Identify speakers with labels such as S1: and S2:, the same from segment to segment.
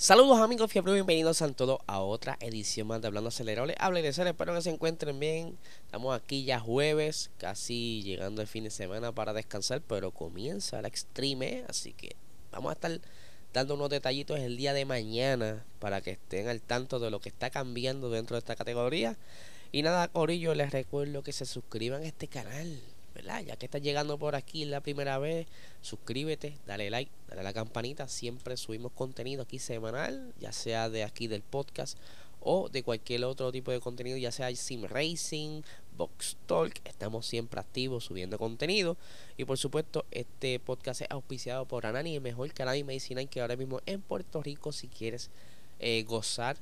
S1: Saludos amigos, fiebre, bienvenidos a todos a otra edición más de Hablando Acelerable. Hable de ser, espero que se encuentren bien. Estamos aquí ya jueves, casi llegando el fin de semana para descansar, pero comienza la Extreme, así que vamos a estar dando unos detallitos el día de mañana para que estén al tanto de lo que está cambiando dentro de esta categoría. Y nada, Corillo, les recuerdo que se suscriban a este canal ya que estás llegando por aquí la primera vez, suscríbete, dale like, dale a la campanita. Siempre subimos contenido aquí semanal, ya sea de aquí del podcast o de cualquier otro tipo de contenido, ya sea Sim Racing, Box Talk. Estamos siempre activos subiendo contenido. Y por supuesto, este podcast es auspiciado por Anani, el mejor canal de medicina que ahora mismo en Puerto Rico, si quieres eh, gozar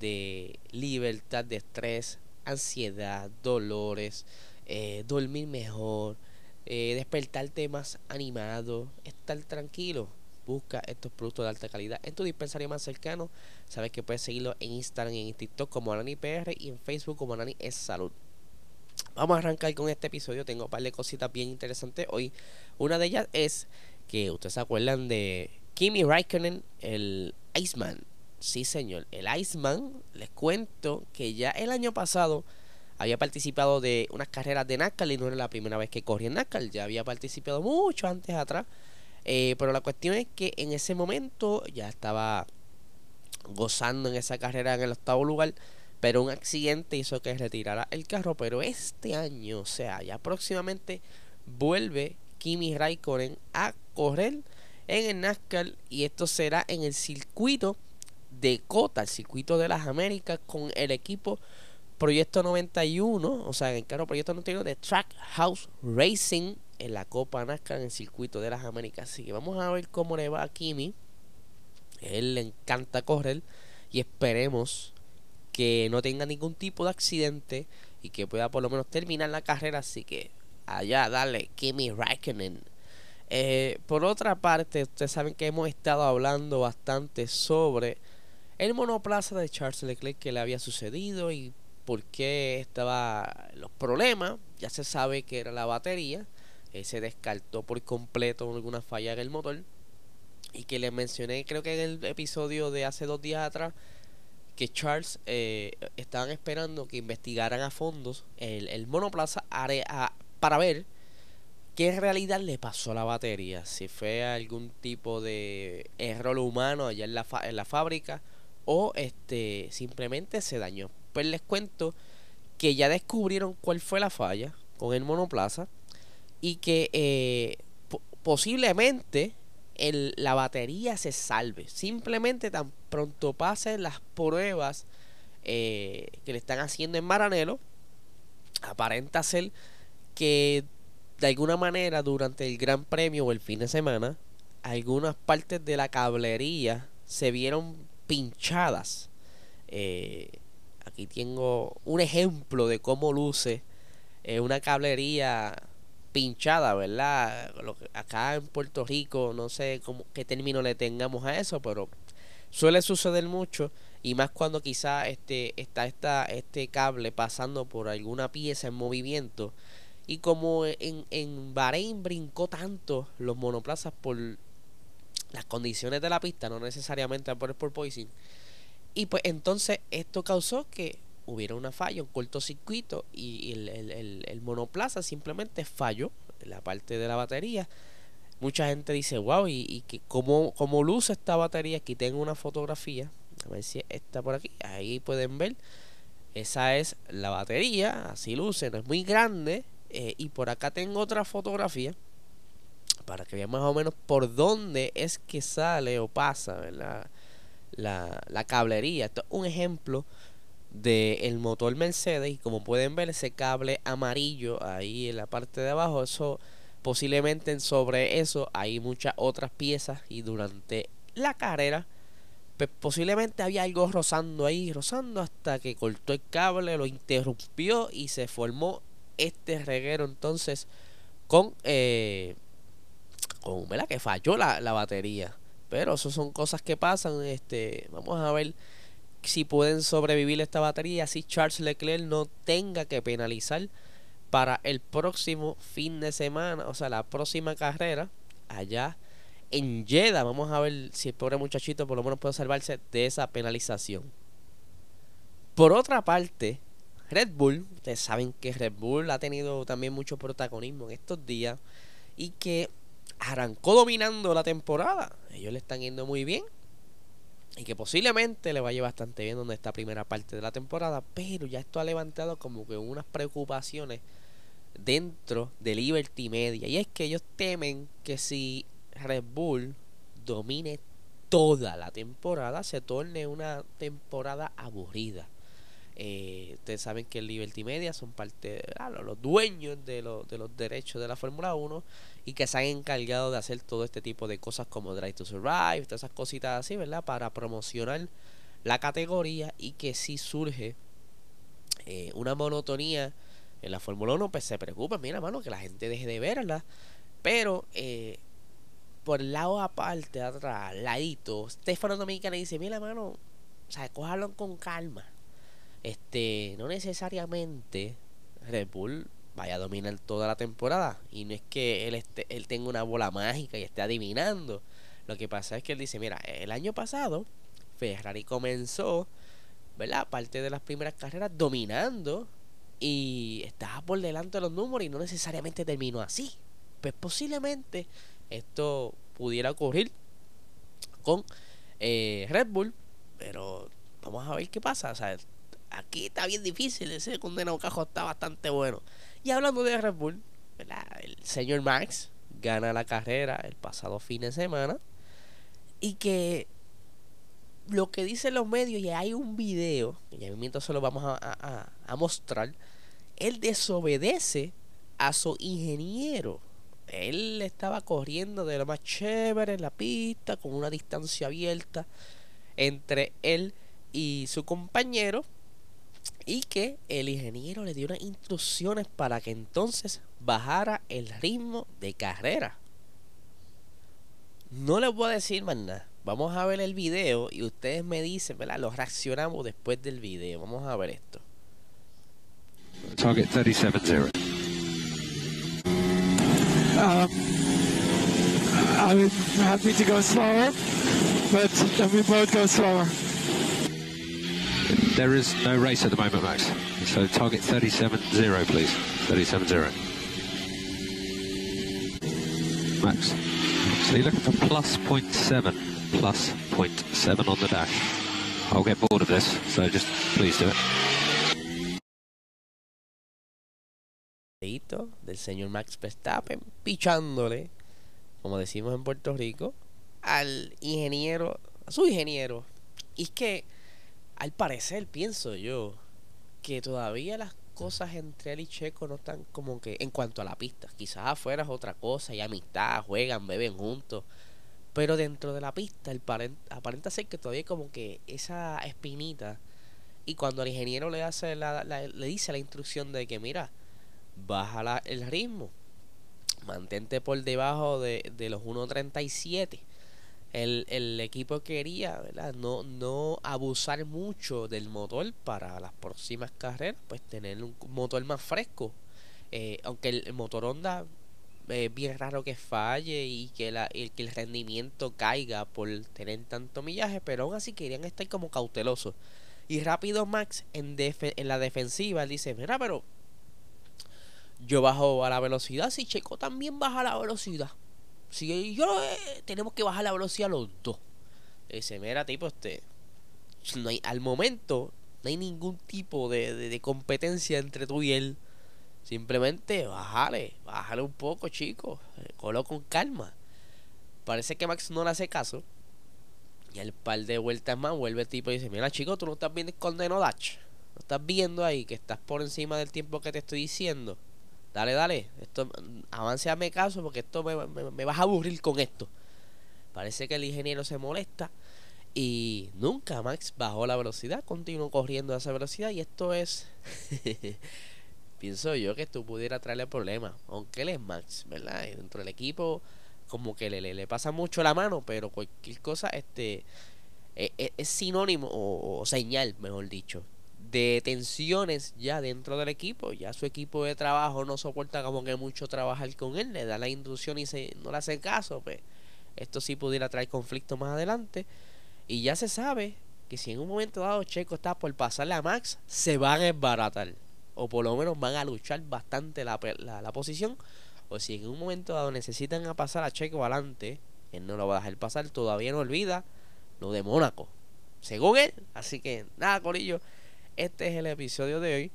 S1: de libertad de estrés, ansiedad, dolores eh, dormir mejor, eh, despertarte más animado, estar tranquilo. Busca estos productos de alta calidad en tu dispensario más cercano. Sabes que puedes seguirlo en Instagram y en TikTok como AnaniPR y en Facebook como Anani es Salud. Vamos a arrancar con este episodio. Tengo un par de cositas bien interesantes hoy. Una de ellas es que ustedes se acuerdan de Kimi Raikkonen, el Iceman. Sí, señor, el Iceman. Les cuento que ya el año pasado había participado de unas carreras de NASCAR y no era la primera vez que corría en NASCAR, ya había participado mucho antes atrás. Eh, pero la cuestión es que en ese momento ya estaba gozando en esa carrera en el octavo lugar, pero un accidente hizo que retirara el carro. Pero este año, o sea, ya próximamente vuelve Kimi Raikkonen a correr en el NASCAR y esto será en el circuito de Cota, el circuito de las Américas, con el equipo Proyecto 91, o sea, en el carro Proyecto 91 de Track House Racing en la Copa NASCAR en el circuito de las Américas. Así que vamos a ver cómo le va a Kimi. Él le encanta correr y esperemos que no tenga ningún tipo de accidente y que pueda por lo menos terminar la carrera. Así que allá, dale, Kimi Raikkonen. Eh, por otra parte, ustedes saben que hemos estado hablando bastante sobre el monoplaza de Charles Leclerc que le había sucedido y por qué estaba los problemas. Ya se sabe que era la batería. Eh, se descartó por completo alguna falla en el motor. Y que le mencioné, creo que en el episodio de hace dos días atrás, que Charles eh, estaban esperando que investigaran a fondos el, el monoplaza para ver qué realidad le pasó a la batería. Si fue algún tipo de error humano allá en la, en la fábrica o este simplemente se dañó pues les cuento que ya descubrieron cuál fue la falla con el monoplaza y que eh, posiblemente la batería se salve. Simplemente tan pronto pasen las pruebas eh, que le están haciendo en Maranelo, aparenta ser que de alguna manera durante el Gran Premio o el fin de semana, algunas partes de la cablería se vieron pinchadas. Eh, Aquí tengo un ejemplo de cómo luce eh, una cablería pinchada, ¿verdad? acá en Puerto Rico, no sé qué término le tengamos a eso, pero suele suceder mucho y más cuando quizá este, está esta, este cable pasando por alguna pieza en movimiento y como en, en Bahrein brincó tanto los monoplazas por las condiciones de la pista, no necesariamente por el porpoising, y pues entonces esto causó que hubiera una falla, un cortocircuito y el, el, monoplaza simplemente falló en la parte de la batería. Mucha gente dice, wow, y, y que como, como luce esta batería, aquí tengo una fotografía, a ver si está por aquí, ahí pueden ver, esa es la batería, así luce, no es muy grande, eh, y por acá tengo otra fotografía, para que vean más o menos por dónde es que sale o pasa, ¿verdad? La, la cablería. Esto es un ejemplo del el motor Mercedes y como pueden ver ese cable amarillo ahí en la parte de abajo, eso posiblemente sobre eso hay muchas otras piezas y durante la carrera pues posiblemente había algo rozando ahí, rozando hasta que cortó el cable, lo interrumpió y se formó este reguero entonces con, eh, con ¿verdad? que falló la, la batería. Pero eso son cosas que pasan. Este, vamos a ver si pueden sobrevivir esta batería. Así Charles Leclerc no tenga que penalizar para el próximo fin de semana. O sea, la próxima carrera allá en Jeddah. Vamos a ver si el pobre muchachito por lo menos puede salvarse de esa penalización. Por otra parte, Red Bull, ustedes saben que Red Bull ha tenido también mucho protagonismo en estos días y que arrancó dominando la temporada. Ellos le están yendo muy bien. Y que posiblemente le vaya bastante bien donde esta primera parte de la temporada. Pero ya esto ha levantado como que unas preocupaciones dentro de Liberty Media. Y es que ellos temen que si Red Bull domine toda la temporada, se torne una temporada aburrida. Eh, ustedes saben que Liberty Media son parte, ah, los dueños de, de los derechos de la Fórmula 1 y que se han encargado de hacer todo este tipo de cosas como Drive to Survive, todas esas cositas así, ¿verdad? Para promocionar la categoría y que si surge eh, una monotonía en la Fórmula 1, pues se preocupa, mira, mano, que la gente deje de verla. Pero eh, por el lado aparte, atrás, ladito, Stefano Dominicana dice, mira, mano, o sea, cójalo con calma. Este, no necesariamente Red Bull vaya a dominar toda la temporada. Y no es que él, esté, él tenga una bola mágica y esté adivinando. Lo que pasa es que él dice, mira, el año pasado Ferrari comenzó, ¿verdad? Parte de las primeras carreras dominando y estaba por delante de los números y no necesariamente terminó así. Pues posiblemente esto pudiera ocurrir con eh, Red Bull, pero vamos a ver qué pasa. O sea, aquí está bien difícil, ese condenado cajo está bastante bueno. Y hablando de Red Bull, el señor Max gana la carrera el pasado fin de semana. Y que lo que dicen los medios, y hay un video, que ya mientras se lo vamos a, a mostrar, él desobedece a su ingeniero. Él estaba corriendo de lo más chévere en la pista, con una distancia abierta entre él y su compañero y que el ingeniero le dio unas instrucciones para que entonces bajara el ritmo de carrera. No les voy a decir más nada. Vamos a ver el video y ustedes me dicen, ¿verdad? Lo reaccionamos después del video. Vamos a ver esto.
S2: Target 37-0.
S3: Um, I'm happy to go slower, but let me both go slower.
S2: There is no race at the moment, Max. So target 37.0, please. 37.0. Max. So you're looking for plus 0.7, plus 0.7 on the dash. I'll get bored of this, so just please do it.
S1: del señor Max Verstappen pichándole, como decimos en Puerto Rico, al ingeniero, a su ingeniero. Y es que al parecer, pienso yo, que todavía las cosas entre él y Checo no están como que en cuanto a la pista. Quizás afuera es otra cosa, y amistad, juegan, beben juntos. Pero dentro de la pista, el aparenta ser que todavía como que esa espinita. Y cuando el ingeniero le hace la, le dice la instrucción de que mira, baja el ritmo, mantente por debajo de, de los 1.37 el, el equipo quería ¿verdad? No, no abusar mucho del motor para las próximas carreras, pues tener un motor más fresco. Eh, aunque el, motor Honda es bien raro que falle y que, la, el, que el rendimiento caiga por tener tanto millaje, pero aún así querían estar como cautelosos. Y rápido Max en, en la defensiva dice, mira, pero yo bajo a la velocidad, si Checo también baja la velocidad. Si yo eh, tenemos que bajar la velocidad los dos. Dice, mira, tipo, este. No hay, al momento no hay ningún tipo de, de, competencia entre tú y él. Simplemente bájale, bájale un poco, chicos. Eh, colo con calma. Parece que Max no le hace caso. Y al par de vueltas más vuelve el tipo y dice, mira chico, tú no estás viendo el condeno Dutch. No estás viendo ahí que estás por encima del tiempo que te estoy diciendo. Dale, dale. Esto, mi caso porque esto me, me, vas a aburrir con esto. Parece que el ingeniero se molesta Y nunca Max bajó la velocidad, continuó corriendo a esa velocidad y esto es, pienso yo que esto pudiera traerle problemas, aunque él es Max, ¿verdad? Dentro del equipo como que le, le, pasa mucho la mano, pero cualquier cosa este es, e, es sinónimo o, señal, mejor dicho, de tensiones ya dentro del equipo. Ya su equipo de trabajo no soporta como que mucho trabajar con él, le da la inducción y se, no le hace caso, pues esto sí pudiera traer conflicto más adelante. Y ya se sabe que si en un momento dado Checo está por pasarle a Max, se va a desbaratar. O por lo menos van a luchar bastante la, la, posición. O si en un momento dado necesitan pasar a Checo adelante, él no lo va a dejar pasar. Todavía no olvida lo de Mónaco. Según él. Así que nada, Corillo. Este es el episodio de hoy.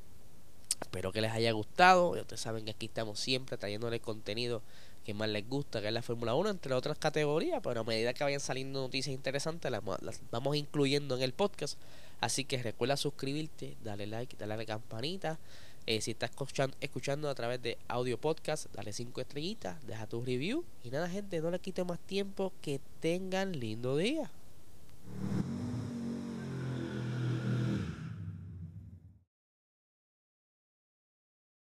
S1: Espero que les haya gustado. Ustedes saben que aquí estamos siempre trayéndoles contenido que más les gusta, que es la Fórmula 1, entre otras categorías, pero a medida que vayan saliendo noticias interesantes, las, vamos incluyendo en el podcast. Así que recuerda suscribirte, dale like, dale a la campanita. Eh, si estás escuchando, a través de audio podcast, dale 5 estrellitas, deja tu review. Y nada, gente, no le quite más tiempo. Que tengan lindo día.